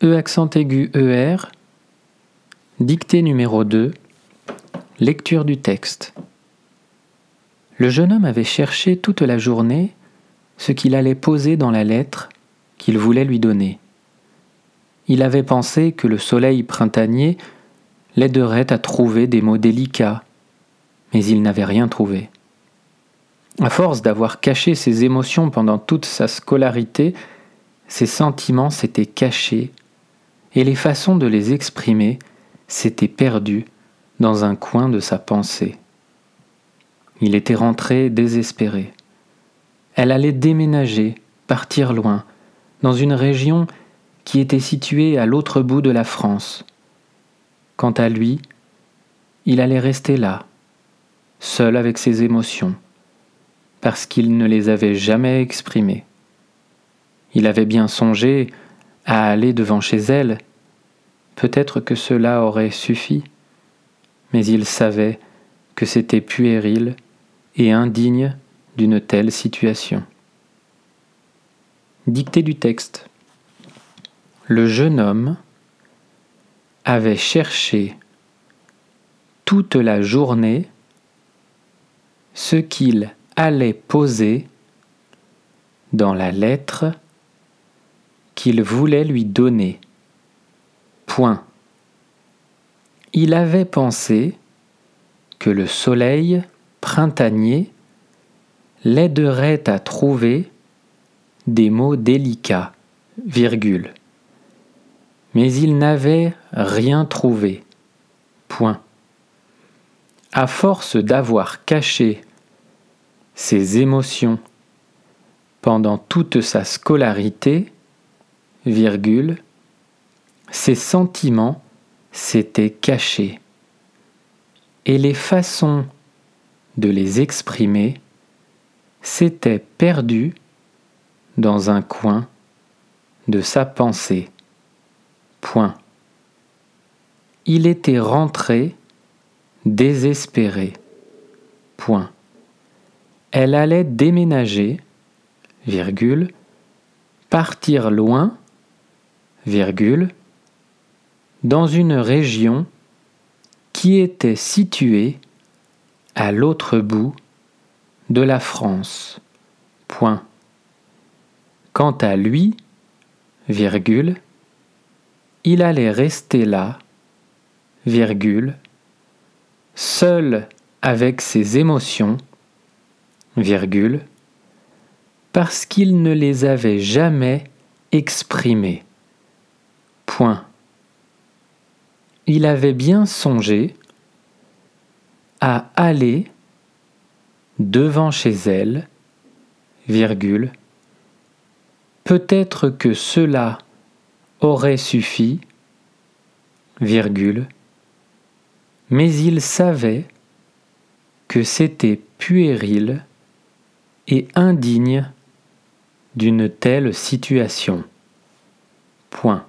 E accent aigu ER, dictée numéro 2, lecture du texte. Le jeune homme avait cherché toute la journée ce qu'il allait poser dans la lettre qu'il voulait lui donner. Il avait pensé que le soleil printanier l'aiderait à trouver des mots délicats, mais il n'avait rien trouvé. À force d'avoir caché ses émotions pendant toute sa scolarité, ses sentiments s'étaient cachés et les façons de les exprimer s'étaient perdues dans un coin de sa pensée. Il était rentré désespéré. Elle allait déménager, partir loin, dans une région qui était située à l'autre bout de la France. Quant à lui, il allait rester là, seul avec ses émotions, parce qu'il ne les avait jamais exprimées. Il avait bien songé à aller devant chez elle, peut-être que cela aurait suffi, mais il savait que c'était puéril et indigne d'une telle situation. Dictée du texte. Le jeune homme avait cherché toute la journée ce qu'il allait poser dans la lettre voulait lui donner. Point. Il avait pensé que le soleil printanier l'aiderait à trouver des mots délicats, virgule. Mais il n'avait rien trouvé. Point. À force d'avoir caché ses émotions pendant toute sa scolarité, virgule, ses sentiments s'étaient cachés et les façons de les exprimer s'était perdu dans un coin de sa pensée. Point. Il était rentré désespéré. Point. Elle allait déménager, virgule, partir loin, dans une région qui était située à l'autre bout de la France. Quant à lui, il allait rester là, seul avec ses émotions, parce qu'il ne les avait jamais exprimées. Il avait bien songé à aller devant chez elle, virgule, peut-être que cela aurait suffi, virgule, mais il savait que c'était puéril et indigne d'une telle situation. Point.